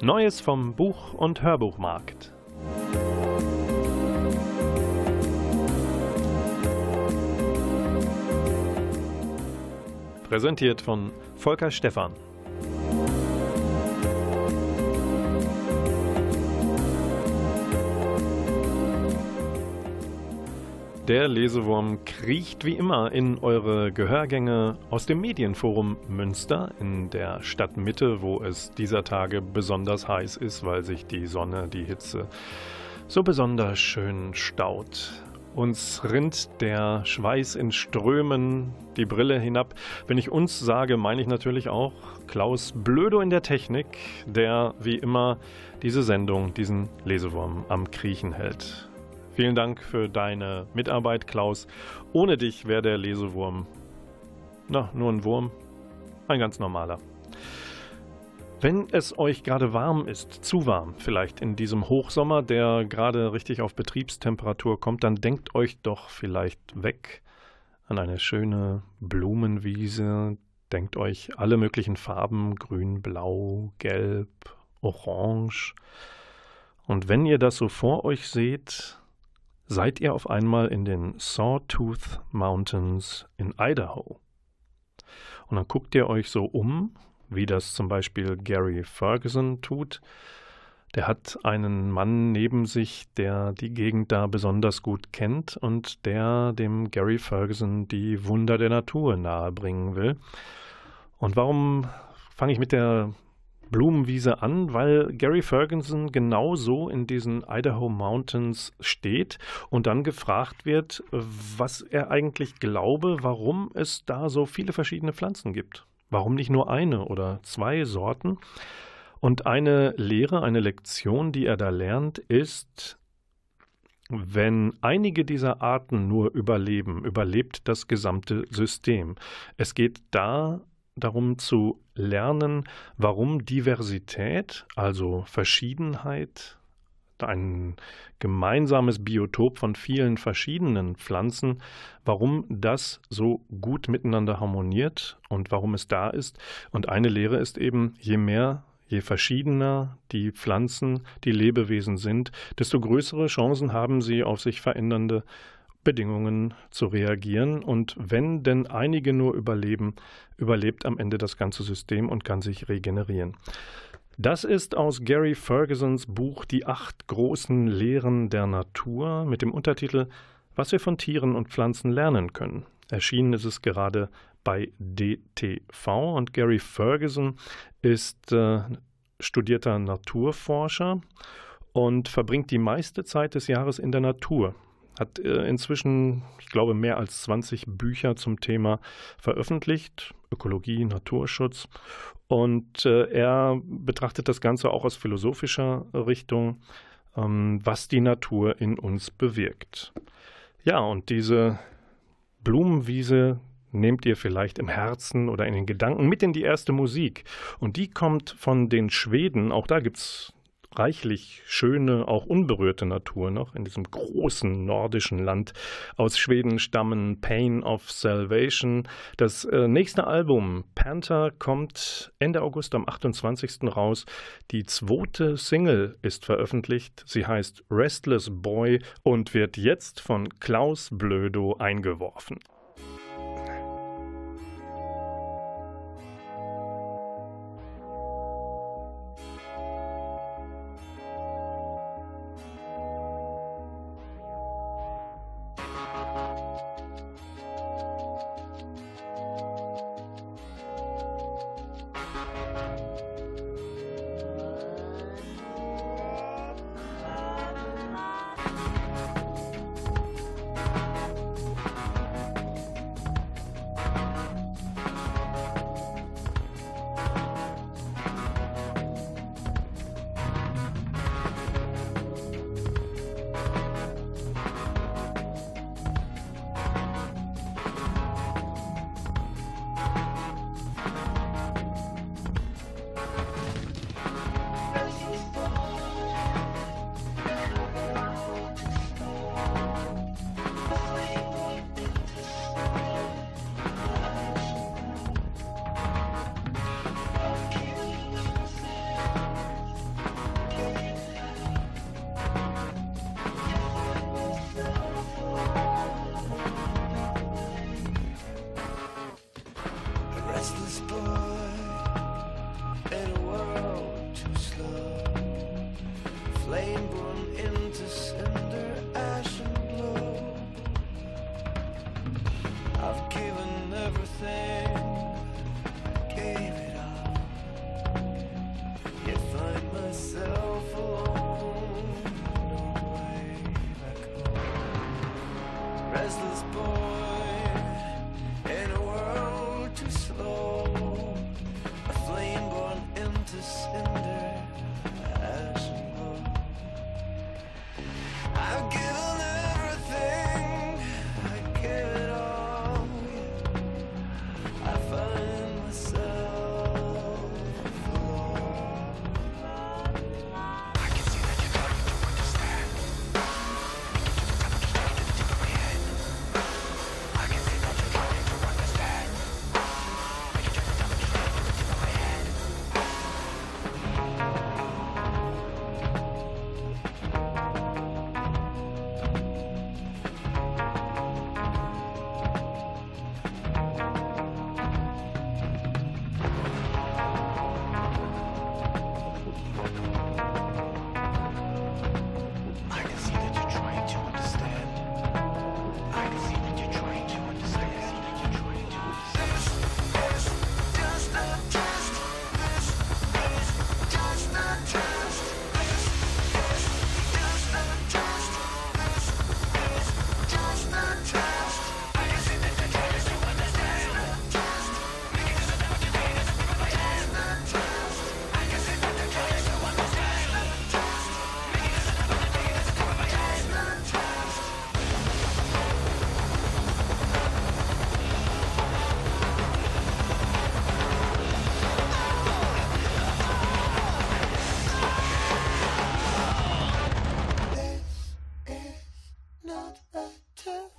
Neues vom Buch- und Hörbuchmarkt. Präsentiert von Volker Stephan. Der Lesewurm kriecht wie immer in eure Gehörgänge aus dem Medienforum Münster in der Stadtmitte, wo es dieser Tage besonders heiß ist, weil sich die Sonne, die Hitze so besonders schön staut. Uns rinnt der Schweiß in Strömen die Brille hinab. Wenn ich uns sage, meine ich natürlich auch Klaus Blödo in der Technik, der wie immer diese Sendung, diesen Lesewurm am Kriechen hält. Vielen Dank für deine Mitarbeit, Klaus. Ohne dich wäre der Lesewurm, na, nur ein Wurm, ein ganz normaler. Wenn es euch gerade warm ist, zu warm vielleicht in diesem Hochsommer, der gerade richtig auf Betriebstemperatur kommt, dann denkt euch doch vielleicht weg an eine schöne Blumenwiese, denkt euch alle möglichen Farben, grün, blau, gelb, orange. Und wenn ihr das so vor euch seht, seid ihr auf einmal in den Sawtooth Mountains in Idaho. Und dann guckt ihr euch so um, wie das zum Beispiel Gary Ferguson tut. Der hat einen Mann neben sich, der die Gegend da besonders gut kennt und der dem Gary Ferguson die Wunder der Natur nahebringen will. Und warum fange ich mit der Blumenwiese an, weil Gary Ferguson genauso in diesen Idaho Mountains steht und dann gefragt wird, was er eigentlich glaube, warum es da so viele verschiedene Pflanzen gibt. Warum nicht nur eine oder zwei Sorten? Und eine Lehre, eine Lektion, die er da lernt, ist, wenn einige dieser Arten nur überleben, überlebt das gesamte System. Es geht da darum zu lernen, warum Diversität, also Verschiedenheit, ein gemeinsames Biotop von vielen verschiedenen Pflanzen, warum das so gut miteinander harmoniert und warum es da ist. Und eine Lehre ist eben, je mehr Je verschiedener die Pflanzen, die Lebewesen sind, desto größere Chancen haben sie auf sich verändernde Bedingungen zu reagieren. Und wenn denn einige nur überleben, überlebt am Ende das ganze System und kann sich regenerieren. Das ist aus Gary Fergusons Buch Die acht großen Lehren der Natur mit dem Untertitel Was wir von Tieren und Pflanzen lernen können. Erschienen ist es gerade bei DTV und Gary Ferguson ist äh, studierter Naturforscher und verbringt die meiste Zeit des Jahres in der Natur hat äh, inzwischen, ich glaube, mehr als 20 Bücher zum Thema veröffentlicht, Ökologie, Naturschutz. Und äh, er betrachtet das Ganze auch aus philosophischer Richtung, ähm, was die Natur in uns bewirkt. Ja, und diese Blumenwiese nehmt ihr vielleicht im Herzen oder in den Gedanken mit in die erste Musik. Und die kommt von den Schweden, auch da gibt es reichlich schöne, auch unberührte Natur noch in diesem großen nordischen Land. Aus Schweden stammen Pain of Salvation. Das äh, nächste Album, Panther, kommt Ende August am 28. raus. Die zweite Single ist veröffentlicht. Sie heißt Restless Boy und wird jetzt von Klaus Blödo eingeworfen.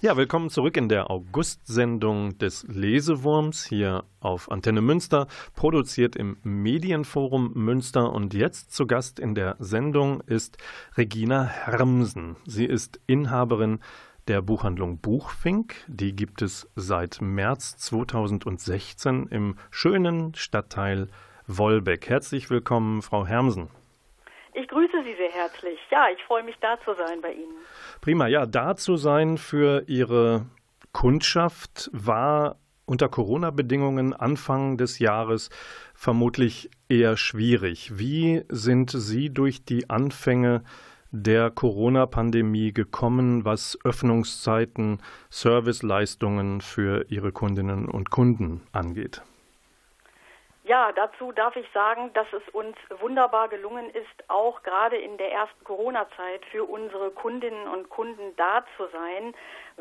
Ja, willkommen zurück in der August-Sendung des Lesewurms hier auf Antenne Münster, produziert im Medienforum Münster. Und jetzt zu Gast in der Sendung ist Regina Hermsen. Sie ist Inhaberin der Buchhandlung Buchfink. Die gibt es seit März 2016 im schönen Stadtteil Wolbeck. Herzlich willkommen, Frau Hermsen. Ich grüße Sie sehr herzlich. Ja, ich freue mich, da zu sein bei Ihnen. Prima, ja, da zu sein für Ihre Kundschaft war unter Corona-Bedingungen Anfang des Jahres vermutlich eher schwierig. Wie sind Sie durch die Anfänge der Corona-Pandemie gekommen, was Öffnungszeiten, Serviceleistungen für Ihre Kundinnen und Kunden angeht? Ja, dazu darf ich sagen, dass es uns wunderbar gelungen ist, auch gerade in der ersten Corona-Zeit für unsere Kundinnen und Kunden da zu sein,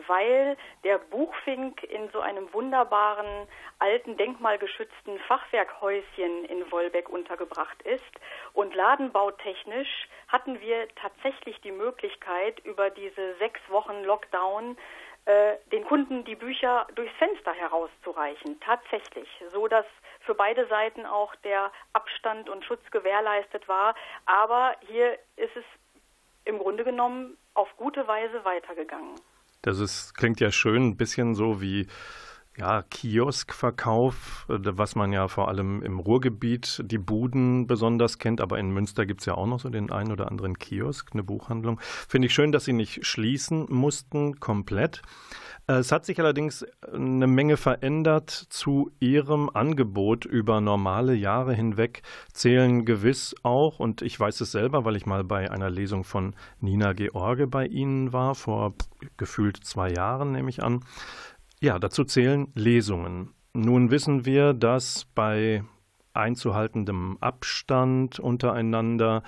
weil der Buchfink in so einem wunderbaren alten denkmalgeschützten Fachwerkhäuschen in Wolbeck untergebracht ist. Und ladenbautechnisch hatten wir tatsächlich die Möglichkeit, über diese sechs Wochen Lockdown äh, den Kunden die Bücher durchs Fenster herauszureichen. Tatsächlich, so dass für beide Seiten auch der Abstand und Schutz gewährleistet war. Aber hier ist es im Grunde genommen auf gute Weise weitergegangen. Das ist, klingt ja schön, ein bisschen so wie ja, Kioskverkauf, äh, was man ja vor allem im Ruhrgebiet, die Buden besonders kennt, aber in Münster gibt es ja auch noch so den einen oder anderen Kiosk, eine Buchhandlung. Finde ich schön, dass sie nicht schließen mussten komplett. Es hat sich allerdings eine Menge verändert zu ihrem Angebot über normale Jahre hinweg, zählen gewiss auch, und ich weiß es selber, weil ich mal bei einer Lesung von Nina George bei Ihnen war, vor gefühlt zwei Jahren nehme ich an. Ja, dazu zählen Lesungen. Nun wissen wir, dass bei einzuhaltendem Abstand untereinander,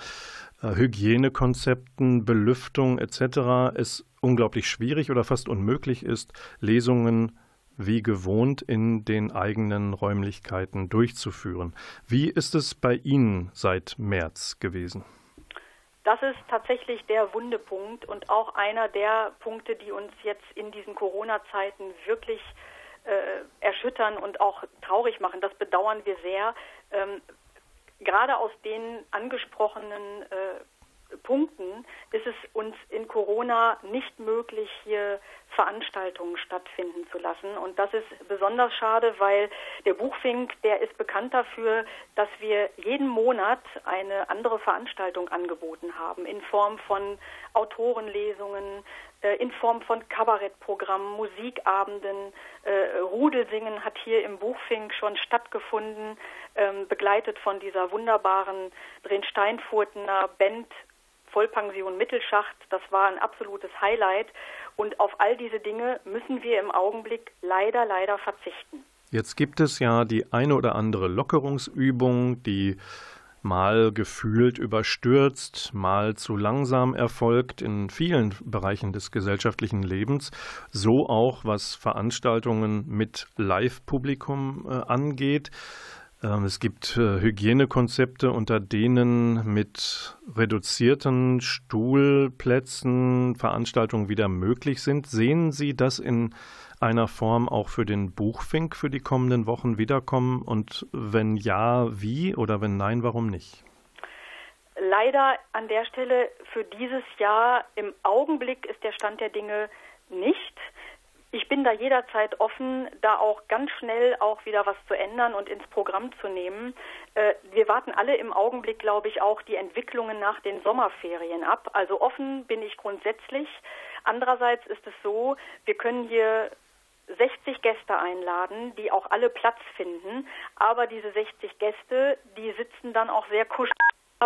äh, Hygienekonzepten, Belüftung etc. es unglaublich schwierig oder fast unmöglich ist, Lesungen wie gewohnt in den eigenen Räumlichkeiten durchzuführen. Wie ist es bei Ihnen seit März gewesen? Das ist tatsächlich der Wundepunkt und auch einer der Punkte, die uns jetzt in diesen Corona-Zeiten wirklich äh, erschüttern und auch traurig machen. Das bedauern wir sehr. Ähm, gerade aus den angesprochenen äh, Punkten ist es uns in Corona nicht möglich, hier Veranstaltungen stattfinden zu lassen. Und das ist besonders schade, weil der Buchfink, der ist bekannt dafür, dass wir jeden Monat eine andere Veranstaltung angeboten haben in Form von Autorenlesungen, äh, in Form von Kabarettprogrammen, Musikabenden. Äh, Rudelsingen hat hier im Buchfink schon stattgefunden, ähm, begleitet von dieser wunderbaren Drensteinfurtener Band Vollpension Mittelschacht. Das war ein absolutes Highlight. Und auf all diese Dinge müssen wir im Augenblick leider, leider verzichten. Jetzt gibt es ja die eine oder andere Lockerungsübung, die mal gefühlt überstürzt, mal zu langsam erfolgt in vielen Bereichen des gesellschaftlichen Lebens, so auch was Veranstaltungen mit Live-Publikum äh, angeht. Ähm, es gibt äh, Hygienekonzepte, unter denen mit reduzierten Stuhlplätzen Veranstaltungen wieder möglich sind. Sehen Sie das in einer Form auch für den Buchfink für die kommenden Wochen wiederkommen? Und wenn ja, wie? Oder wenn nein, warum nicht? Leider an der Stelle für dieses Jahr im Augenblick ist der Stand der Dinge nicht. Ich bin da jederzeit offen, da auch ganz schnell auch wieder was zu ändern und ins Programm zu nehmen. Äh, wir warten alle im Augenblick, glaube ich, auch die Entwicklungen nach den Sommerferien ab. Also offen bin ich grundsätzlich. Andererseits ist es so, wir können hier 60 Gäste einladen, die auch alle Platz finden. Aber diese 60 Gäste, die sitzen dann auch sehr kuschelig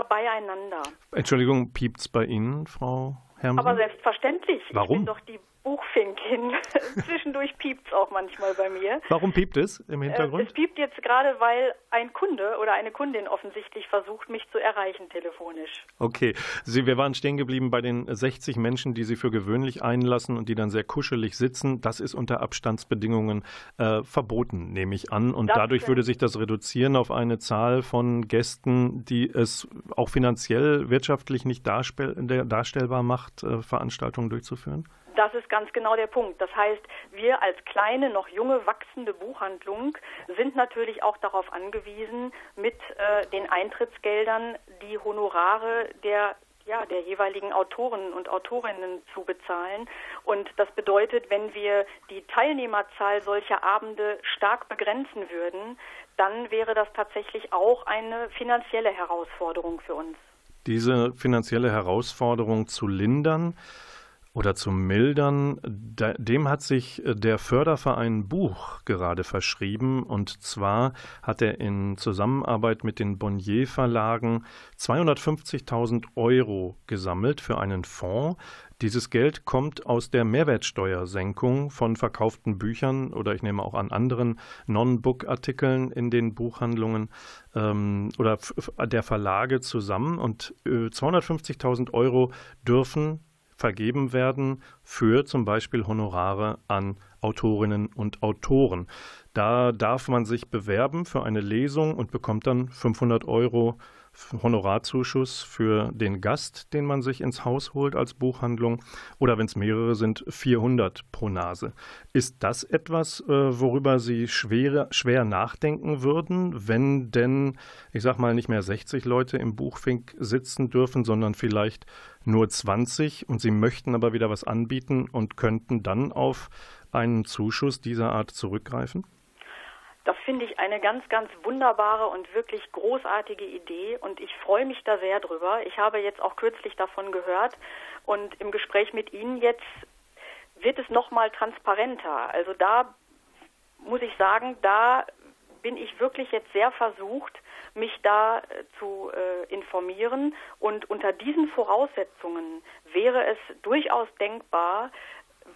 beieinander. Entschuldigung, piept's bei Ihnen, Frau Herrmann? Aber selbstverständlich. Warum? Ich bin doch die Buchfinkin. Zwischendurch piept es auch manchmal bei mir. Warum piept es im Hintergrund? Äh, es piept jetzt gerade, weil ein Kunde oder eine Kundin offensichtlich versucht, mich zu erreichen telefonisch. Okay, Sie, wir waren stehen geblieben bei den 60 Menschen, die Sie für gewöhnlich einlassen und die dann sehr kuschelig sitzen. Das ist unter Abstandsbedingungen äh, verboten, nehme ich an. Und das dadurch würde sich das reduzieren auf eine Zahl von Gästen, die es auch finanziell, wirtschaftlich nicht darstellbar macht, äh, Veranstaltungen durchzuführen? Das ist ganz genau der Punkt. Das heißt, wir als kleine, noch junge, wachsende Buchhandlung sind natürlich auch darauf angewiesen, mit äh, den Eintrittsgeldern die Honorare der ja, der jeweiligen Autoren und Autorinnen zu bezahlen. Und das bedeutet, wenn wir die Teilnehmerzahl solcher Abende stark begrenzen würden, dann wäre das tatsächlich auch eine finanzielle Herausforderung für uns. Diese finanzielle Herausforderung zu lindern, oder zu mildern, dem hat sich äh, der Förderverein Buch gerade verschrieben. Und zwar hat er in Zusammenarbeit mit den Bonnier Verlagen 250.000 Euro gesammelt für einen Fonds. Dieses Geld kommt aus der Mehrwertsteuersenkung von verkauften Büchern oder ich nehme auch an anderen Non-Book-Artikeln in den Buchhandlungen ähm, oder der Verlage zusammen. Und äh, 250.000 Euro dürfen vergeben werden für zum Beispiel Honorare an Autorinnen und Autoren. Da darf man sich bewerben für eine Lesung und bekommt dann 500 Euro Honorarzuschuss für den Gast, den man sich ins Haus holt als Buchhandlung, oder wenn es mehrere sind, 400 pro Nase. Ist das etwas, äh, worüber Sie schwer, schwer nachdenken würden, wenn denn, ich sag mal, nicht mehr 60 Leute im Buchfink sitzen dürfen, sondern vielleicht nur 20 und Sie möchten aber wieder was anbieten und könnten dann auf einen Zuschuss dieser Art zurückgreifen? Das finde ich eine ganz, ganz wunderbare und wirklich großartige Idee und ich freue mich da sehr drüber. Ich habe jetzt auch kürzlich davon gehört und im Gespräch mit Ihnen jetzt wird es nochmal transparenter. Also da muss ich sagen, da bin ich wirklich jetzt sehr versucht, mich da äh, zu äh, informieren. Und unter diesen Voraussetzungen wäre es durchaus denkbar,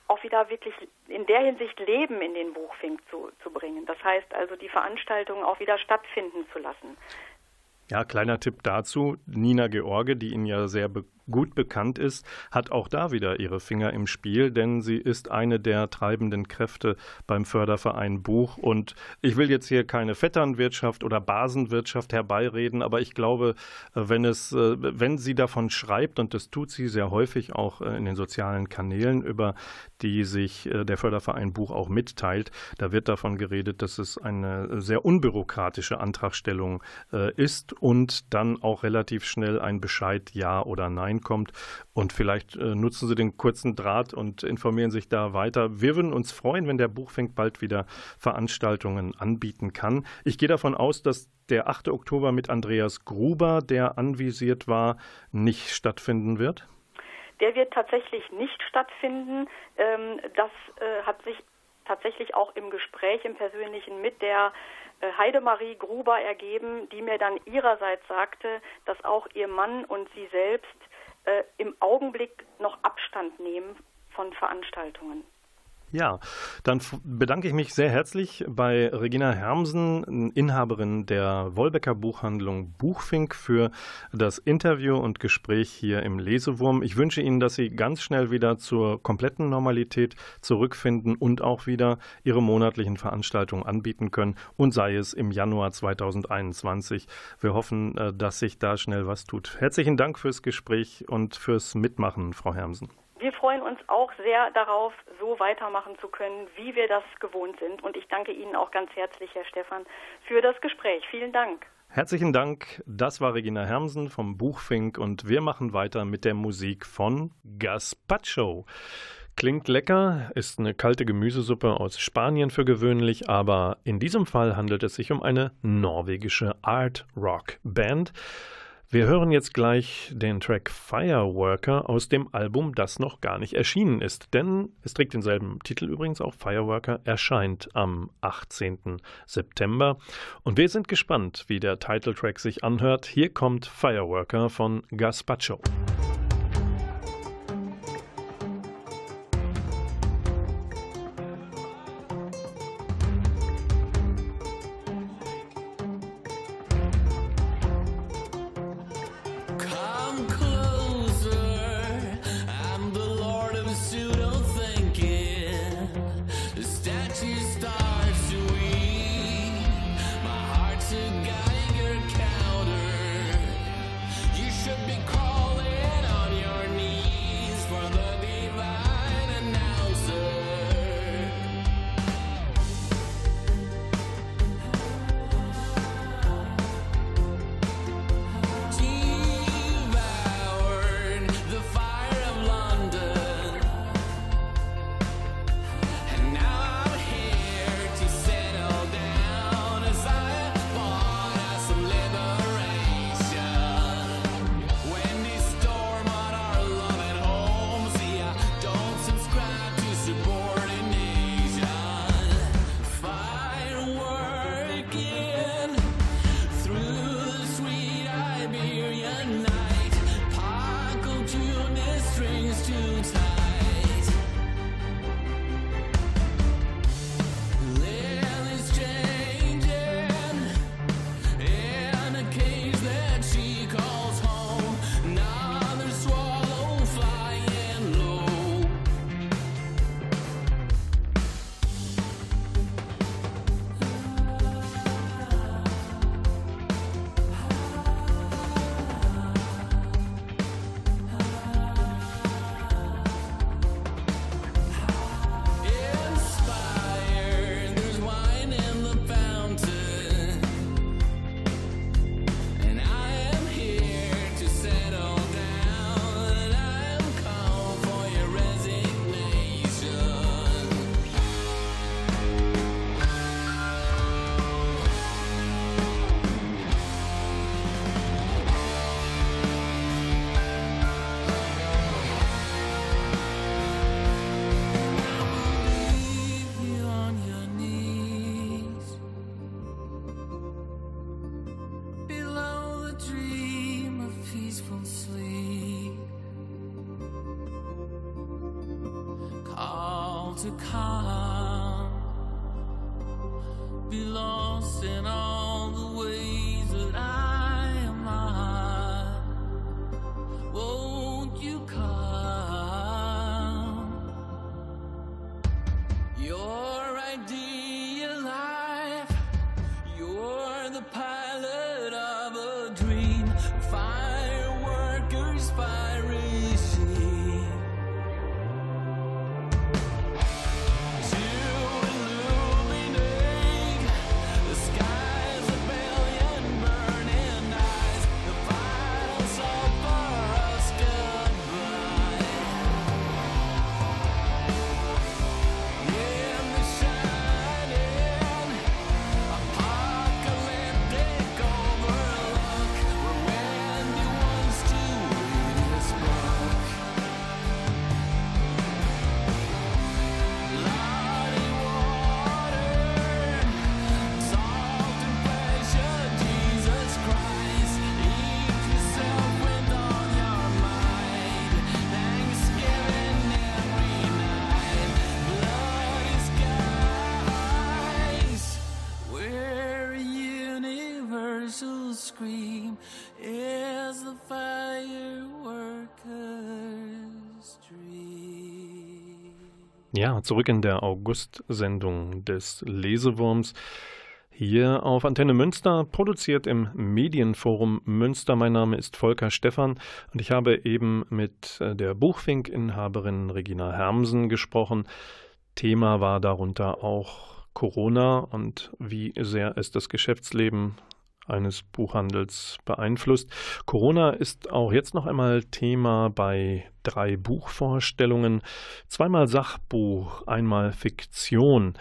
auch wieder wirklich in der Hinsicht Leben in den Buchfink zu, zu bringen. Das heißt also, die Veranstaltungen auch wieder stattfinden zu lassen. Ja, kleiner Tipp dazu. Nina George, die Ihnen ja sehr be gut bekannt ist, hat auch da wieder ihre Finger im Spiel, denn sie ist eine der treibenden Kräfte beim Förderverein Buch. Und ich will jetzt hier keine Vetternwirtschaft oder Basenwirtschaft herbeireden, aber ich glaube, wenn es, äh, wenn sie davon schreibt, und das tut sie sehr häufig auch äh, in den sozialen Kanälen, über die sich äh, der Förderverein Buch auch mitteilt, da wird davon geredet, dass es eine sehr unbürokratische Antragstellung ist und dann auch relativ schnell ein Bescheid Ja oder Nein reinkommt. Und vielleicht äh, nutzen Sie den kurzen Draht und informieren sich da weiter. Wir würden uns freuen, wenn der Buchfink bald wieder Veranstaltungen anbieten kann. Ich gehe davon aus, dass der 8. Oktober mit Andreas Gruber, der anvisiert war, nicht stattfinden wird. Der wird tatsächlich nicht stattfinden. Ähm, das äh, hat sich tatsächlich auch im Gespräch im Persönlichen mit der äh, Heidemarie Gruber ergeben, die mir dann ihrerseits sagte, dass auch ihr Mann und sie selbst äh, im Augenblick noch Abstand nehmen von Veranstaltungen. Ja, dann bedanke ich mich sehr herzlich bei Regina Hermsen, Inhaberin der Wolbecker Buchhandlung Buchfink, für das Interview und Gespräch hier im Lesewurm. Ich wünsche Ihnen, dass Sie ganz schnell wieder zur kompletten Normalität zurückfinden und auch wieder Ihre monatlichen Veranstaltungen anbieten können und sei es im Januar 2021. Wir hoffen, äh, dass sich da schnell was tut. Herzlichen Dank fürs Gespräch und fürs Mitmachen, Frau Hermsen. Wir freuen uns auch sehr darauf, so weitermachen zu können, wie wir das gewohnt sind. Und ich danke Ihnen auch ganz herzlich, Herr Stefan, für das Gespräch. Vielen Dank. Herzlichen Dank. Das war Regina Hermsen vom Buchfink und wir machen weiter mit der Musik von Gaspacho. Klingt lecker, ist eine kalte Gemüsesuppe aus Spanien für gewöhnlich, aber in diesem Fall handelt es sich um eine norwegische Art Rock Band. Wir hören jetzt gleich den Track Fireworker aus dem Album, das noch gar nicht erschienen ist. Denn es trägt denselben Titel übrigens auch. Fireworker erscheint am 18. September. Und wir sind gespannt, wie der Titeltrack sich anhört. Hier kommt Fireworker von Gaspacho. to come, be lost in all. Ja, zurück in der August-Sendung des Lesewurms. Hier auf Antenne Münster, produziert im Medienforum Münster. Mein Name ist Volker Stephan und ich habe eben mit äh, der Buchfink-Inhaberin Regina Hermsen gesprochen. Thema war darunter auch Corona und wie sehr es das Geschäftsleben eines Buchhandels beeinflusst. Corona ist auch jetzt noch einmal Thema bei drei Buchvorstellungen. Zweimal Sachbuch, einmal Fiktion.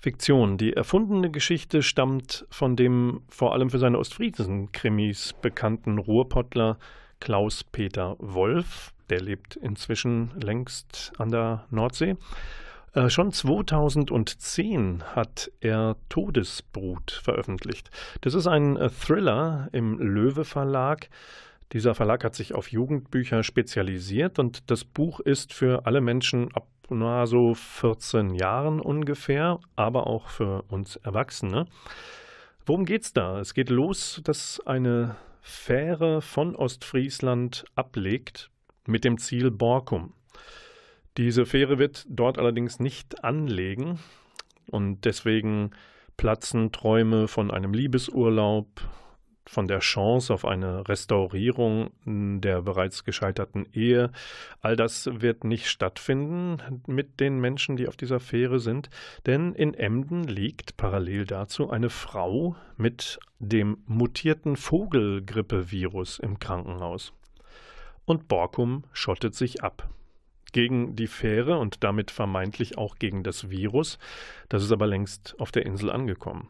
Fiktion. Die erfundene Geschichte stammt von dem vor allem für seine Ostfriesen-Krimis bekannten Ruhrpottler Klaus-Peter Wolf. Der lebt inzwischen längst an der Nordsee. Äh, schon 2010 hat er Todesbrut veröffentlicht. Das ist ein äh, Thriller im Löwe Verlag. Dieser Verlag hat sich auf Jugendbücher spezialisiert und das Buch ist für alle Menschen ab na, so 14 Jahren ungefähr, aber auch für uns Erwachsene. Worum geht's da? Es geht los, dass eine Fähre von Ostfriesland ablegt mit dem Ziel Borkum. Diese Fähre wird dort allerdings nicht anlegen und deswegen platzen Träume von einem Liebesurlaub, von der Chance auf eine Restaurierung der bereits gescheiterten Ehe. All das wird nicht stattfinden mit den Menschen, die auf dieser Fähre sind, denn in Emden liegt parallel dazu eine Frau mit dem mutierten Vogelgrippevirus im Krankenhaus. Und Borkum schottet sich ab gegen die Fähre und damit vermeintlich auch gegen das Virus. Das ist aber längst auf der Insel angekommen.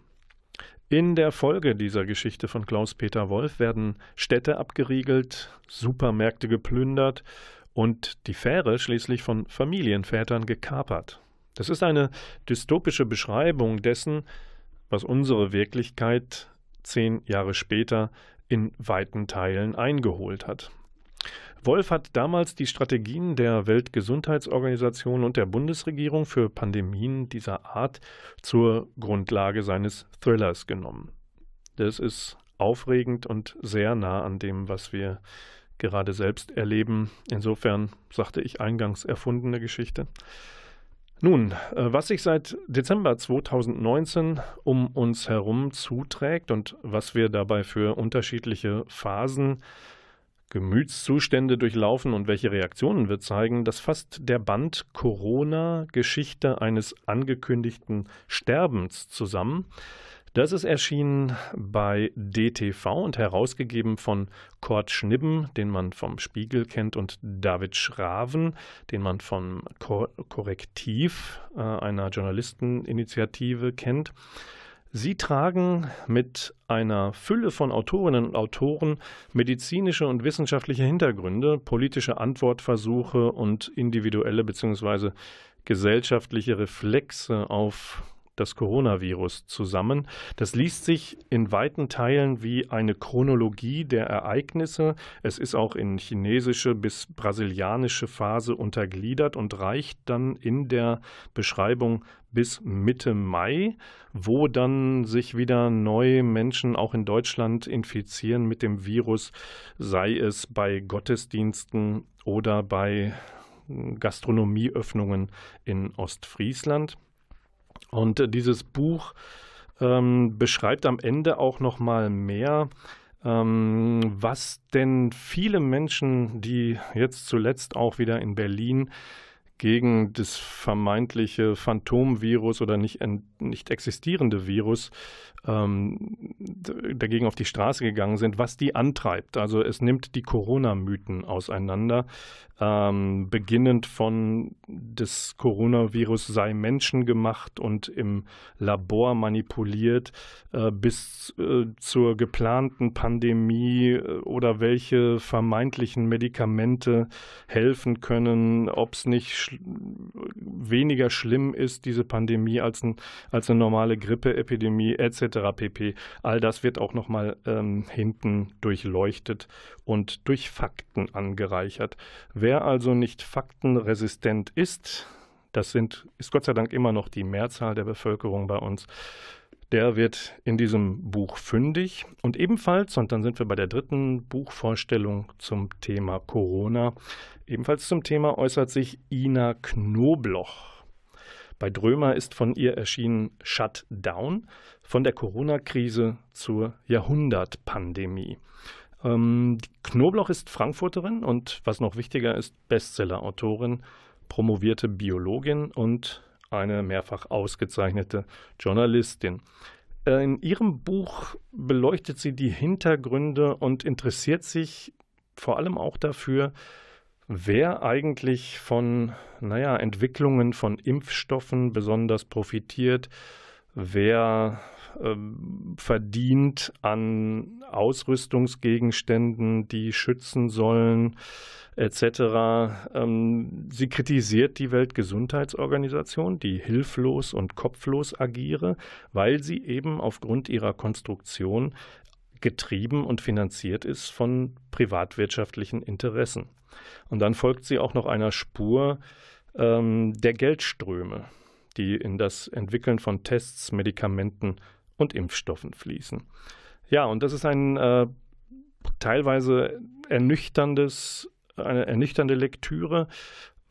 In der Folge dieser Geschichte von Klaus-Peter Wolf werden Städte abgeriegelt, Supermärkte geplündert und die Fähre schließlich von Familienvätern gekapert. Das ist eine dystopische Beschreibung dessen, was unsere Wirklichkeit zehn Jahre später in weiten Teilen eingeholt hat. Wolf hat damals die Strategien der Weltgesundheitsorganisation und der Bundesregierung für Pandemien dieser Art zur Grundlage seines Thrillers genommen. Das ist aufregend und sehr nah an dem, was wir gerade selbst erleben. Insofern sagte ich eingangs erfundene Geschichte. Nun, äh, was sich seit Dezember 2019 um uns herum zuträgt und was wir dabei für unterschiedliche Phasen Gemütszustände durchlaufen und welche Reaktionen wir zeigen, das fasst der Band Corona Geschichte eines angekündigten Sterbens zusammen. Das ist erschienen bei DTV und herausgegeben von Kurt Schnibben, den man vom Spiegel kennt, und David Schraven, den man von Korrektiv, äh, einer Journalisteninitiative, kennt. Sie tragen mit einer Fülle von Autorinnen und Autoren medizinische und wissenschaftliche Hintergründe, politische Antwortversuche und individuelle bzw. gesellschaftliche Reflexe auf das Coronavirus zusammen. Das liest sich in weiten Teilen wie eine Chronologie der Ereignisse. Es ist auch in chinesische bis brasilianische Phase untergliedert und reicht dann in der Beschreibung bis Mitte Mai, wo dann sich wieder neue Menschen auch in Deutschland infizieren mit dem Virus, sei es bei Gottesdiensten oder bei Gastronomieöffnungen in Ostfriesland. Und äh, dieses Buch ähm, beschreibt am Ende auch noch mal mehr, ähm, was denn viele Menschen, die jetzt zuletzt auch wieder in Berlin gegen das vermeintliche Phantomvirus oder nicht, nicht existierende Virus ähm, dagegen auf die Straße gegangen sind, was die antreibt. Also es nimmt die Corona-Mythen auseinander, ähm, beginnend von das Coronavirus sei menschengemacht und im Labor manipuliert, äh, bis äh, zur geplanten Pandemie äh, oder welche vermeintlichen Medikamente helfen können, ob es nicht sch weniger schlimm ist, diese Pandemie, als, ein, als eine normale Grippeepidemie etc pp. All das wird auch nochmal ähm, hinten durchleuchtet und durch Fakten angereichert. Wer also nicht faktenresistent ist, das sind, ist Gott sei Dank immer noch die Mehrzahl der Bevölkerung bei uns, der wird in diesem Buch fündig. Und ebenfalls, und dann sind wir bei der dritten Buchvorstellung zum Thema Corona, ebenfalls zum Thema äußert sich Ina Knobloch. Bei Drömer ist von ihr erschienen Shut Down, von der Corona-Krise zur Jahrhundertpandemie. Ähm, Knobloch ist Frankfurterin und was noch wichtiger ist, Bestseller-Autorin, promovierte Biologin und eine mehrfach ausgezeichnete Journalistin. Äh, in ihrem Buch beleuchtet sie die Hintergründe und interessiert sich vor allem auch dafür, wer eigentlich von naja, Entwicklungen von Impfstoffen besonders profitiert, wer ähm, verdient an Ausrüstungsgegenständen, die schützen sollen, etc. Ähm, sie kritisiert die Weltgesundheitsorganisation, die hilflos und kopflos agiere, weil sie eben aufgrund ihrer Konstruktion getrieben und finanziert ist von privatwirtschaftlichen Interessen. Und dann folgt sie auch noch einer Spur ähm, der Geldströme, die in das Entwickeln von Tests, Medikamenten und Impfstoffen fließen. Ja, und das ist ein äh, teilweise ernüchterndes, eine ernüchternde Lektüre,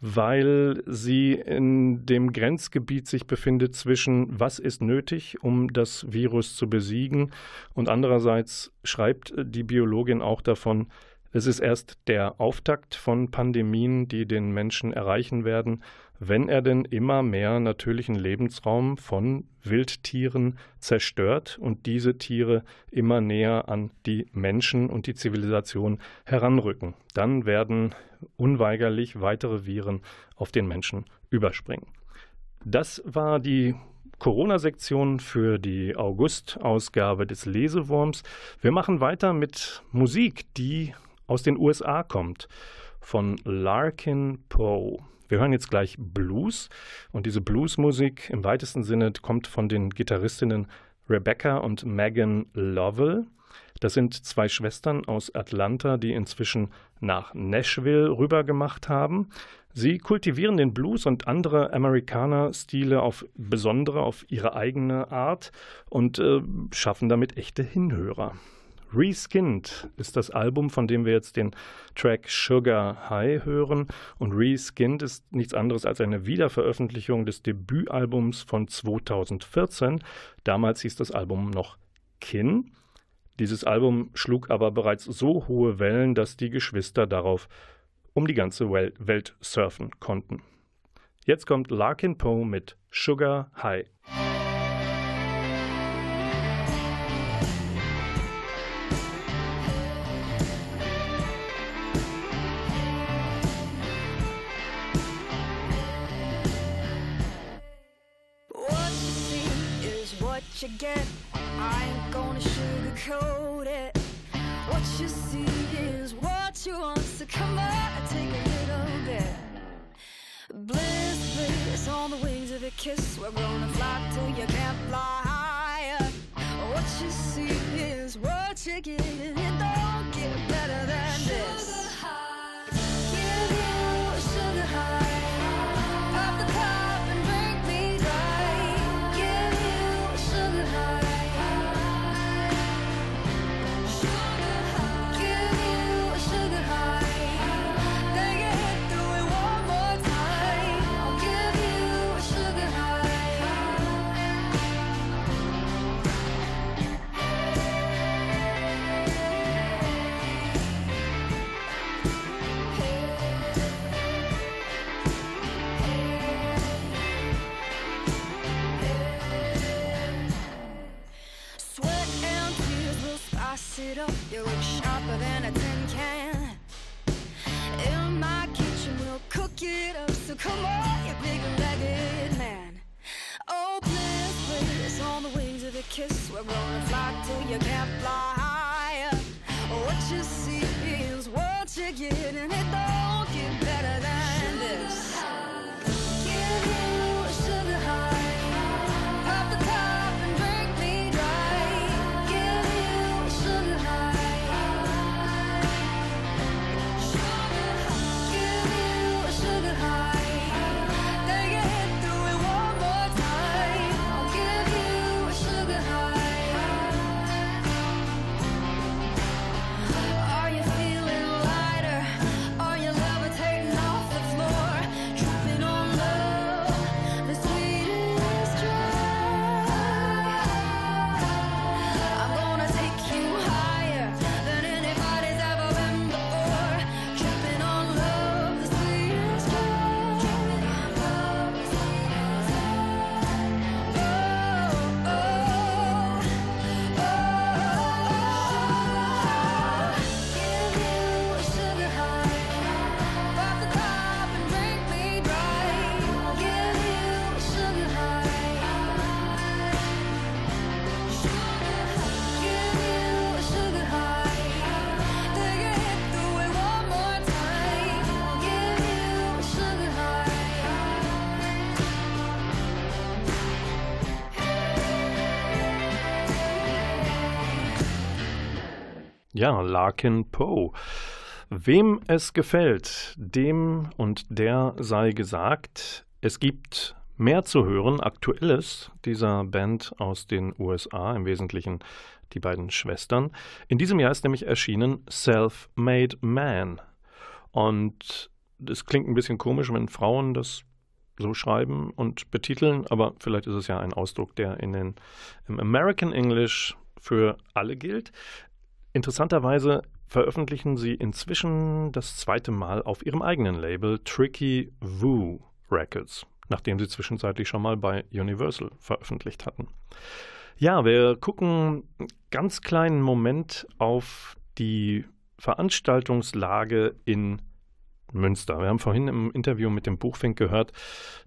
weil sie in dem Grenzgebiet sich befindet zwischen was ist nötig, um das Virus zu besiegen und andererseits schreibt die Biologin auch davon, es ist erst der Auftakt von Pandemien, die den Menschen erreichen werden, wenn er denn immer mehr natürlichen Lebensraum von Wildtieren zerstört und diese Tiere immer näher an die Menschen und die Zivilisation heranrücken. Dann werden unweigerlich weitere Viren auf den Menschen überspringen. Das war die Corona-Sektion für die August-Ausgabe des Lesewurms. Wir machen weiter mit Musik, die aus den USA kommt, von Larkin Poe. Wir hören jetzt gleich Blues und diese Bluesmusik im weitesten Sinne kommt von den Gitarristinnen Rebecca und Megan Lovell. Das sind zwei Schwestern aus Atlanta, die inzwischen nach Nashville rübergemacht haben. Sie kultivieren den Blues und andere Amerikaner-Stile auf besondere, auf ihre eigene Art und äh, schaffen damit echte Hinhörer. Reskinned ist das Album, von dem wir jetzt den Track Sugar High hören. Und Reskinned ist nichts anderes als eine Wiederveröffentlichung des Debütalbums von 2014. Damals hieß das Album noch Kin. Dieses Album schlug aber bereits so hohe Wellen, dass die Geschwister darauf um die ganze Welt surfen konnten. Jetzt kommt Larkin Poe mit Sugar High. Get. I ain't gonna sugarcoat it. What you see is what you want, so come on, take a little bit. Bliss, bliss, on the wings of a kiss. We're gonna fly till you can't fly higher. What you see is what you get, sit up, you look sharper than a 10 Ja, Larkin Poe. Wem es gefällt, dem und der sei gesagt, es gibt mehr zu hören, aktuelles dieser Band aus den USA, im Wesentlichen die beiden Schwestern. In diesem Jahr ist nämlich erschienen Self-Made Man. Und es klingt ein bisschen komisch, wenn Frauen das so schreiben und betiteln, aber vielleicht ist es ja ein Ausdruck, der in den, im American English für alle gilt. Interessanterweise veröffentlichen sie inzwischen das zweite Mal auf ihrem eigenen Label Tricky Woo Records, nachdem sie zwischenzeitlich schon mal bei Universal veröffentlicht hatten. Ja, wir gucken einen ganz kleinen Moment auf die Veranstaltungslage in Münster. Wir haben vorhin im Interview mit dem Buchfink gehört,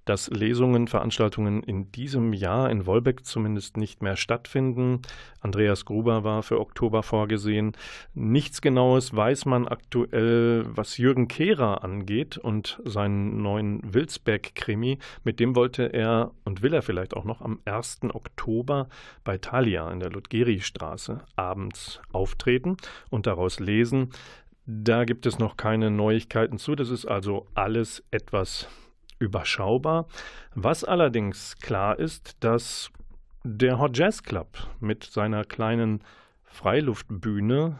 dass Lesungen, Veranstaltungen in diesem Jahr in Wolbeck zumindest nicht mehr stattfinden. Andreas Gruber war für Oktober vorgesehen. Nichts Genaues weiß man aktuell, was Jürgen Kehrer angeht und seinen neuen Wilsberg-Krimi. Mit dem wollte er und will er vielleicht auch noch am 1. Oktober bei Thalia in der Ludgeri-Straße abends auftreten und daraus lesen. Da gibt es noch keine Neuigkeiten zu. Das ist also alles etwas überschaubar. Was allerdings klar ist, dass der Hot Jazz Club mit seiner kleinen Freiluftbühne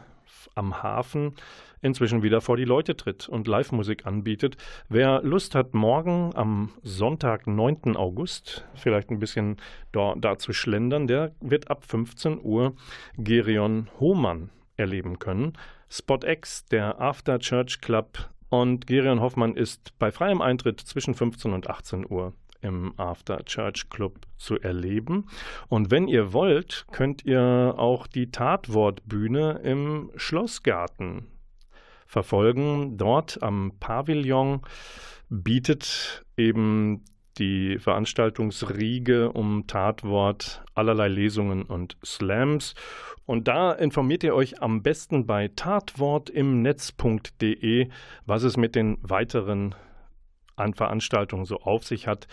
am Hafen inzwischen wieder vor die Leute tritt und Live-Musik anbietet. Wer Lust hat, morgen am Sonntag, 9. August, vielleicht ein bisschen da, da zu schlendern, der wird ab 15 Uhr Gerion Hohmann erleben können. Spot X, der After Church Club und Gerion Hoffmann ist bei freiem Eintritt zwischen 15 und 18 Uhr im After Church Club zu erleben. Und wenn ihr wollt, könnt ihr auch die Tatwortbühne im Schlossgarten verfolgen. Dort am Pavillon bietet eben die Veranstaltungsriege um Tatwort, allerlei Lesungen und Slams. Und da informiert ihr euch am besten bei tatwortimnetz.de, was es mit den weiteren an Veranstaltungen so auf sich hat.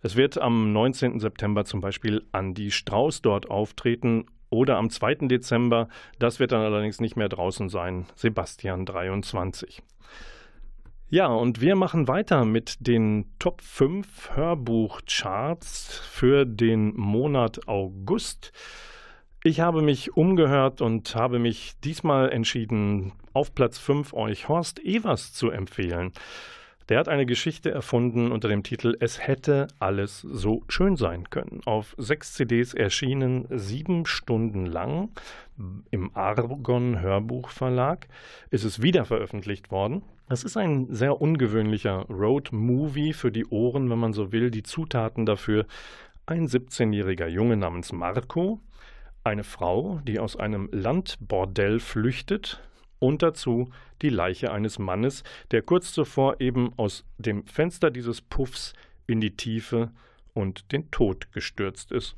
Es wird am 19. September zum Beispiel Andi Strauß dort auftreten oder am 2. Dezember, das wird dann allerdings nicht mehr draußen sein, Sebastian 23. Ja, und wir machen weiter mit den Top 5 Hörbuchcharts für den Monat August. Ich habe mich umgehört und habe mich diesmal entschieden, auf Platz 5 euch Horst Evers zu empfehlen. Der hat eine Geschichte erfunden unter dem Titel Es hätte alles so schön sein können. Auf sechs CDs erschienen, sieben Stunden lang. Im Argon Hörbuchverlag ist es wieder veröffentlicht worden. Das ist ein sehr ungewöhnlicher Road-Movie für die Ohren, wenn man so will. Die Zutaten dafür ein 17-jähriger Junge namens Marco, eine Frau, die aus einem Landbordell flüchtet, und dazu die Leiche eines Mannes, der kurz zuvor eben aus dem Fenster dieses Puffs in die Tiefe und den Tod gestürzt ist.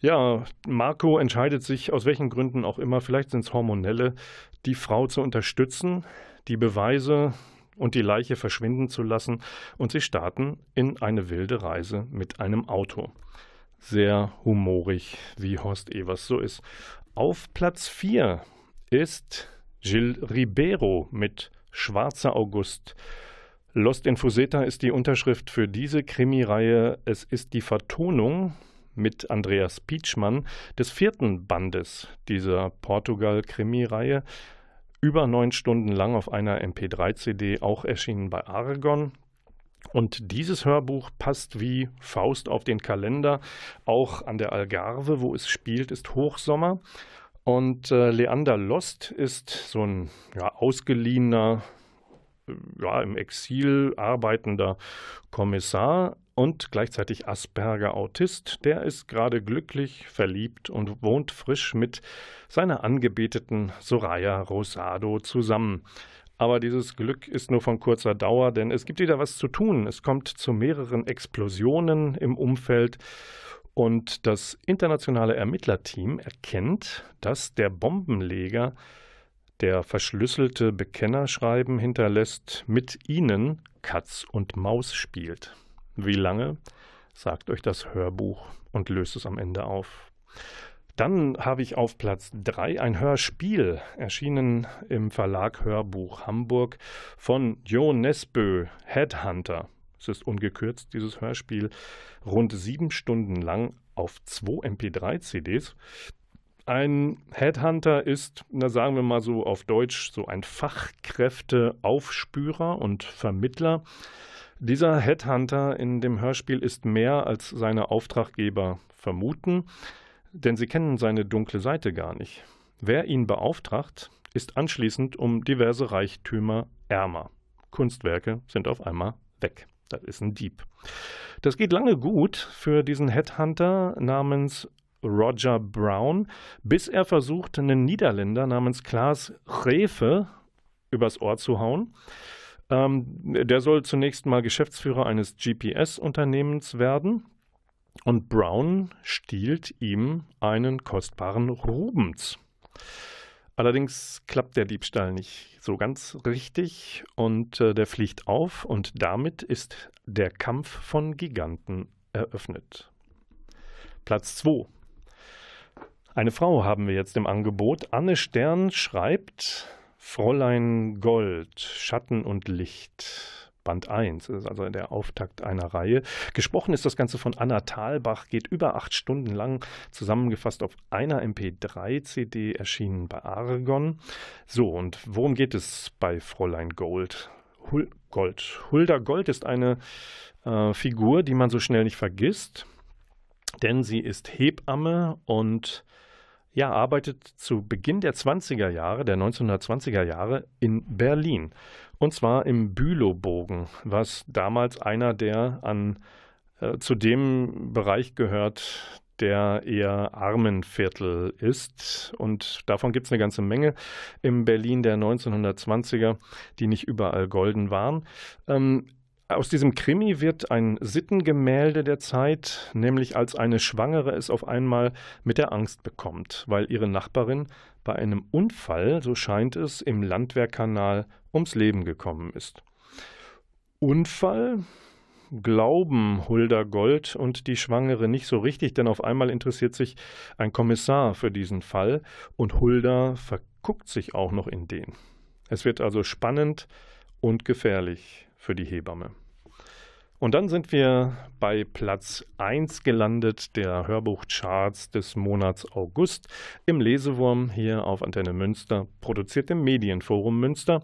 Ja, Marco entscheidet sich aus welchen Gründen auch immer, vielleicht sind es hormonelle, die Frau zu unterstützen, die Beweise und die Leiche verschwinden zu lassen und sie starten in eine wilde Reise mit einem Auto. Sehr humorig, wie Horst Evers so ist. Auf Platz 4 ist Gilles Ribeiro mit Schwarzer August. Lost in Fuseta ist die Unterschrift für diese Krimireihe. Es ist die Vertonung mit Andreas Pietschmann des vierten Bandes dieser Portugal-Krimireihe. Über neun Stunden lang auf einer MP3-CD, auch erschienen bei Aragon. Und dieses Hörbuch passt wie Faust auf den Kalender. Auch an der Algarve, wo es spielt, ist Hochsommer. Und äh, Leander Lost ist so ein ja, ausgeliehener, ja, im Exil arbeitender Kommissar und gleichzeitig Asperger-Autist. Der ist gerade glücklich, verliebt und wohnt frisch mit seiner Angebeteten Soraya Rosado zusammen. Aber dieses Glück ist nur von kurzer Dauer, denn es gibt wieder was zu tun. Es kommt zu mehreren Explosionen im Umfeld und das internationale Ermittlerteam erkennt, dass der Bombenleger, der verschlüsselte Bekennerschreiben hinterlässt, mit ihnen Katz und Maus spielt. Wie lange? Sagt euch das Hörbuch und löst es am Ende auf. Dann habe ich auf Platz 3 ein Hörspiel, erschienen im Verlag Hörbuch Hamburg von Jo Nesbø, Headhunter. Es ist ungekürzt, dieses Hörspiel, rund sieben Stunden lang auf zwei MP3-CDs. Ein Headhunter ist, na sagen wir mal so auf Deutsch, so ein Fachkräfteaufspürer und Vermittler. Dieser Headhunter in dem Hörspiel ist mehr als seine Auftraggeber vermuten, denn sie kennen seine dunkle Seite gar nicht. Wer ihn beauftragt, ist anschließend um diverse Reichtümer ärmer. Kunstwerke sind auf einmal weg. Das ist ein Dieb. Das geht lange gut für diesen Headhunter namens Roger Brown, bis er versucht, einen Niederländer namens Klaas Refe übers Ohr zu hauen. Ähm, der soll zunächst mal Geschäftsführer eines GPS-Unternehmens werden. Und Brown stiehlt ihm einen kostbaren Rubens. Allerdings klappt der Diebstahl nicht so ganz richtig und äh, der fliegt auf und damit ist der Kampf von Giganten eröffnet. Platz 2. Eine Frau haben wir jetzt im Angebot. Anne Stern schreibt Fräulein Gold, Schatten und Licht. Band 1, das ist also der Auftakt einer Reihe. Gesprochen ist das Ganze von Anna Thalbach, geht über acht Stunden lang, zusammengefasst auf einer MP3-CD, erschienen bei Argon. So, und worum geht es bei Fräulein Gold? Hul Gold. Hulda Gold ist eine äh, Figur, die man so schnell nicht vergisst, denn sie ist Hebamme und ja, arbeitet zu Beginn der 20er Jahre, der 1920er Jahre in Berlin. Und zwar im Bülowbogen, was damals einer der an äh, zu dem Bereich gehört, der eher Armenviertel ist. Und davon gibt es eine ganze Menge im Berlin der 1920er, die nicht überall golden waren. Ähm, aus diesem Krimi wird ein Sittengemälde der Zeit, nämlich als eine Schwangere es auf einmal mit der Angst bekommt, weil ihre Nachbarin bei einem Unfall, so scheint es, im Landwehrkanal ums Leben gekommen ist. Unfall? Glauben Hulda Gold und die Schwangere nicht so richtig, denn auf einmal interessiert sich ein Kommissar für diesen Fall und Hulda verguckt sich auch noch in den. Es wird also spannend und gefährlich für die Hebamme. Und dann sind wir bei Platz 1 gelandet der Hörbuchcharts des Monats August im Lesewurm hier auf Antenne Münster, produziert im Medienforum Münster.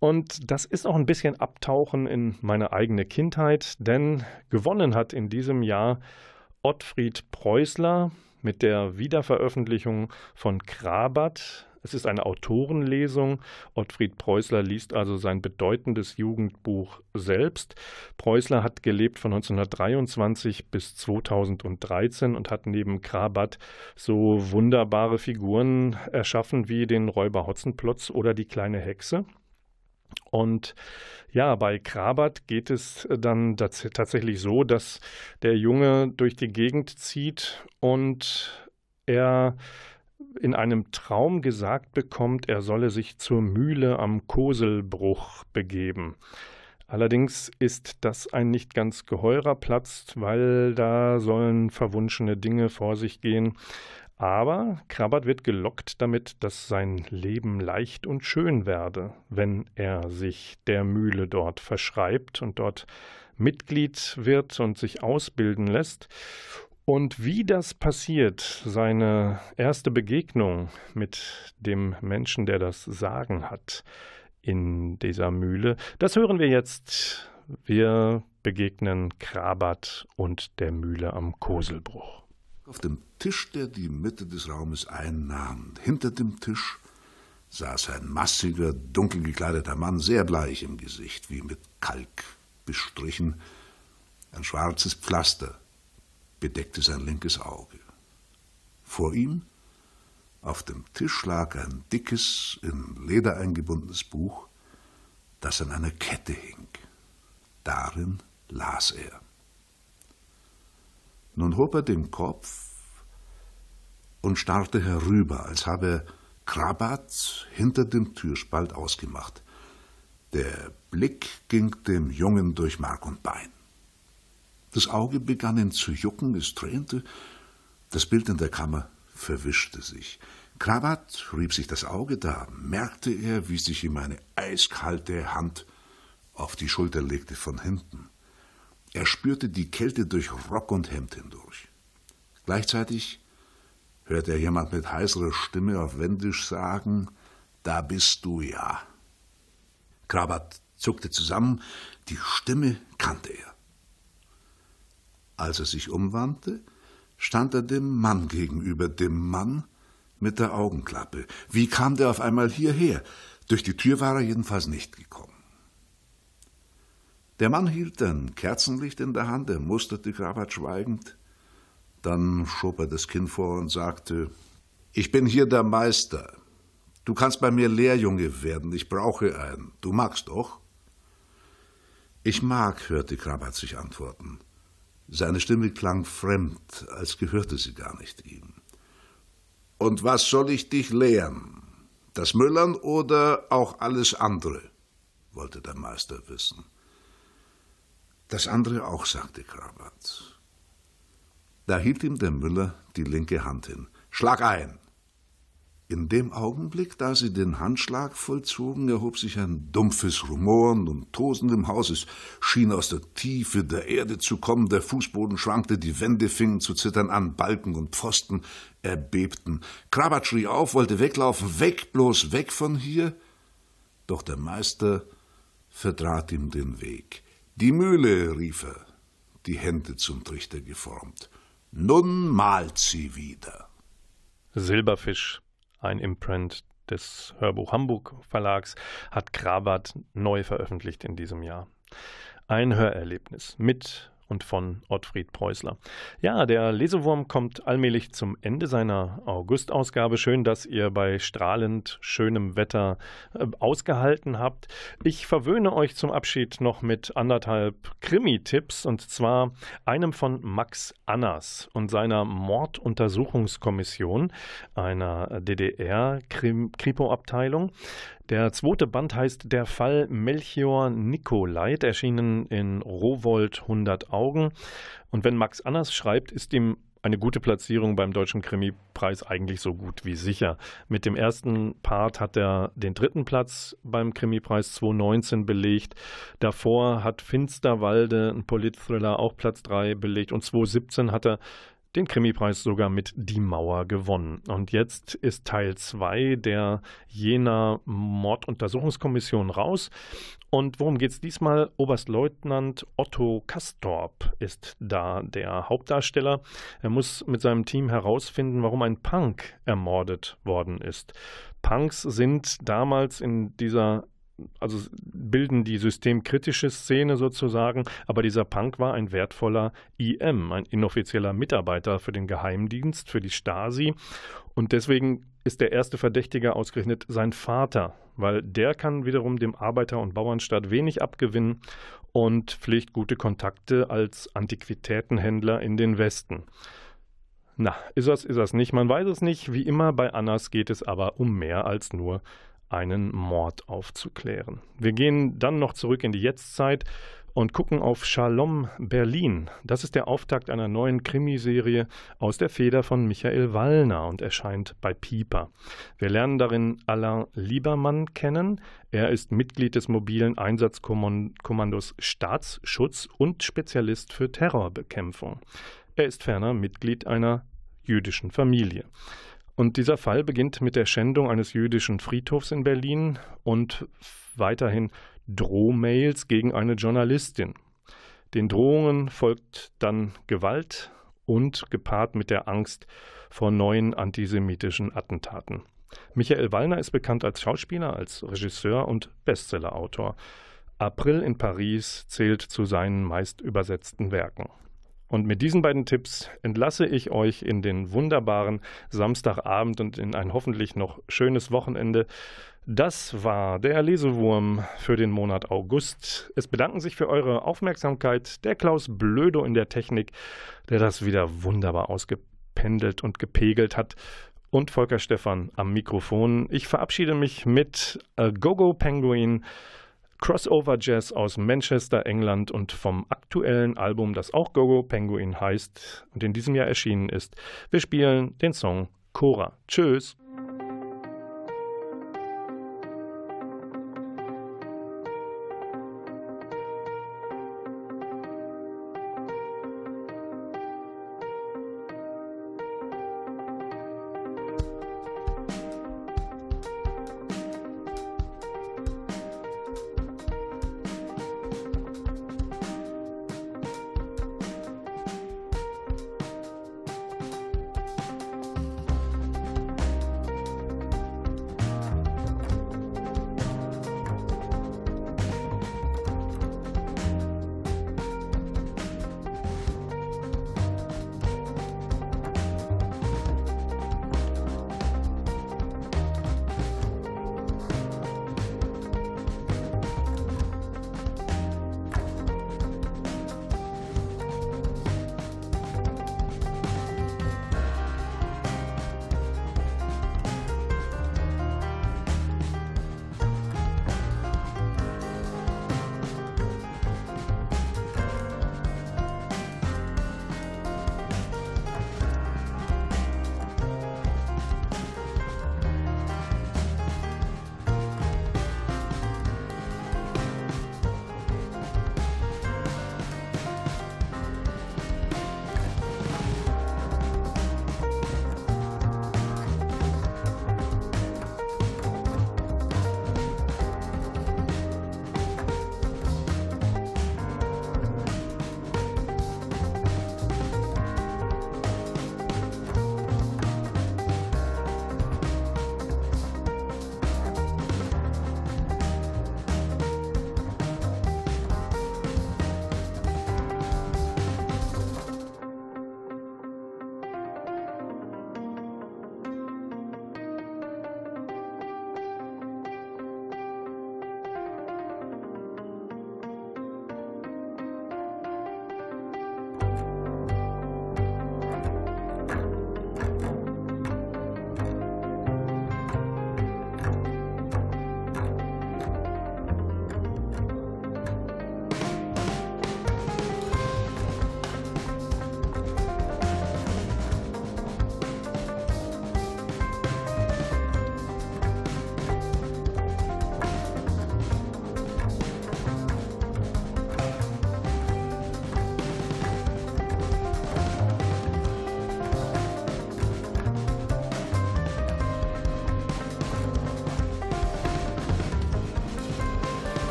Und das ist auch ein bisschen Abtauchen in meine eigene Kindheit, denn gewonnen hat in diesem Jahr Ottfried Preußler mit der Wiederveröffentlichung von Krabat, es ist eine Autorenlesung. Ottfried Preußler liest also sein bedeutendes Jugendbuch selbst. Preußler hat gelebt von 1923 bis 2013 und hat neben Krabat so wunderbare Figuren erschaffen wie den Räuber Hotzenplotz oder die kleine Hexe. Und ja, bei Krabat geht es dann tatsächlich so, dass der Junge durch die Gegend zieht und er in einem Traum gesagt bekommt, er solle sich zur Mühle am Koselbruch begeben. Allerdings ist das ein nicht ganz geheurer Platz, weil da sollen verwunschene Dinge vor sich gehen. Aber Krabbert wird gelockt damit, dass sein Leben leicht und schön werde, wenn er sich der Mühle dort verschreibt und dort Mitglied wird und sich ausbilden lässt. Und wie das passiert, seine erste Begegnung mit dem Menschen, der das Sagen hat in dieser Mühle, das hören wir jetzt. Wir begegnen Krabat und der Mühle am Koselbruch. Auf dem Tisch, der die Mitte des Raumes einnahm, hinter dem Tisch saß ein massiger, dunkel gekleideter Mann, sehr bleich im Gesicht, wie mit Kalk bestrichen, ein schwarzes Pflaster bedeckte sein linkes Auge. Vor ihm auf dem Tisch lag ein dickes, in Leder eingebundenes Buch, das an einer Kette hing. Darin las er. Nun hob er den Kopf und starrte herüber, als habe Krabat hinter dem Türspalt ausgemacht. Der Blick ging dem Jungen durch Mark und Bein. Das Auge begann ihn zu jucken, es tränte, das Bild in der Kammer verwischte sich. Krabat rieb sich das Auge, da merkte er, wie sich ihm eine eiskalte Hand auf die Schulter legte von hinten. Er spürte die Kälte durch Rock und Hemd hindurch. Gleichzeitig hörte er jemand mit heiserer Stimme auf Wendisch sagen, da bist du ja. Krabat zuckte zusammen, die Stimme kannte er. Als er sich umwandte, stand er dem Mann gegenüber, dem Mann mit der Augenklappe. Wie kam der auf einmal hierher? Durch die Tür war er jedenfalls nicht gekommen. Der Mann hielt ein Kerzenlicht in der Hand, er musterte Krabat schweigend. Dann schob er das Kinn vor und sagte: Ich bin hier der Meister. Du kannst bei mir Lehrjunge werden, ich brauche einen. Du magst doch? Ich mag, hörte Krabat sich antworten. Seine Stimme klang fremd, als gehörte sie gar nicht ihm. Und was soll ich dich lehren? Das Müllern oder auch alles andere? wollte der Meister wissen. Das andere auch, sagte Krabat. Da hielt ihm der Müller die linke Hand hin. Schlag ein! In dem Augenblick, da sie den Handschlag vollzogen, erhob sich ein dumpfes Rumoren und Tosen im Haus. Es schien aus der Tiefe der Erde zu kommen, der Fußboden schwankte, die Wände fingen zu zittern an, Balken und Pfosten erbebten. Krabat schrie auf, wollte weglaufen, weg, bloß weg von hier. Doch der Meister vertrat ihm den Weg. Die Mühle, rief er, die Hände zum Trichter geformt. Nun malt sie wieder. Silberfisch ein Imprint des Hörbuch Hamburg Verlags, hat Krabat neu veröffentlicht in diesem Jahr. Ein Hörerlebnis mit und von Ottfried Preußler. Ja, der Lesewurm kommt allmählich zum Ende seiner August-Ausgabe. Schön, dass ihr bei strahlend schönem Wetter äh, ausgehalten habt. Ich verwöhne euch zum Abschied noch mit anderthalb Krimi-Tipps und zwar einem von Max Annas und seiner Morduntersuchungskommission einer DDR-Kripo-Abteilung. Der zweite Band heißt Der Fall Melchior Nikolait, erschienen in Rowold 100 Augen. Und wenn Max Anners schreibt, ist ihm eine gute Platzierung beim Deutschen Krimipreis eigentlich so gut wie sicher. Mit dem ersten Part hat er den dritten Platz beim Krimipreis 2019 belegt. Davor hat Finsterwalde, ein Politthriller, auch Platz 3 belegt. Und 2017 hat er den Krimipreis sogar mit Die Mauer gewonnen. Und jetzt ist Teil 2 der Jena Morduntersuchungskommission raus. Und worum geht es diesmal? Oberstleutnant Otto Kastorp ist da der Hauptdarsteller. Er muss mit seinem Team herausfinden, warum ein Punk ermordet worden ist. Punks sind damals in dieser also bilden die systemkritische Szene sozusagen, aber dieser Punk war ein wertvoller IM, ein inoffizieller Mitarbeiter für den Geheimdienst, für die Stasi und deswegen ist der erste Verdächtige ausgerechnet sein Vater, weil der kann wiederum dem Arbeiter- und Bauernstaat wenig abgewinnen und pflegt gute Kontakte als Antiquitätenhändler in den Westen. Na, ist das, ist das nicht? Man weiß es nicht. Wie immer bei Annas geht es aber um mehr als nur einen Mord aufzuklären. Wir gehen dann noch zurück in die Jetztzeit und gucken auf Shalom Berlin. Das ist der Auftakt einer neuen Krimiserie aus der Feder von Michael Wallner und erscheint bei Pieper. Wir lernen darin Alain Liebermann kennen. Er ist Mitglied des mobilen Einsatzkommandos Staatsschutz und Spezialist für Terrorbekämpfung. Er ist ferner Mitglied einer jüdischen Familie. Und dieser Fall beginnt mit der Schändung eines jüdischen Friedhofs in Berlin und weiterhin Drohmails gegen eine Journalistin. Den Drohungen folgt dann Gewalt und gepaart mit der Angst vor neuen antisemitischen Attentaten. Michael Wallner ist bekannt als Schauspieler, als Regisseur und Bestsellerautor. April in Paris zählt zu seinen meist übersetzten Werken. Und mit diesen beiden Tipps entlasse ich euch in den wunderbaren Samstagabend und in ein hoffentlich noch schönes Wochenende. Das war der Lesewurm für den Monat August. Es bedanken sich für eure Aufmerksamkeit der Klaus Blödo in der Technik, der das wieder wunderbar ausgependelt und gepegelt hat. Und Volker Stephan am Mikrofon. Ich verabschiede mich mit Gogo Penguin. Crossover Jazz aus Manchester, England und vom aktuellen Album, das auch Gogo Penguin heißt und in diesem Jahr erschienen ist. Wir spielen den Song Cora. Tschüss.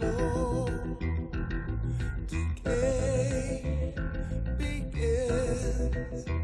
slow decay begins.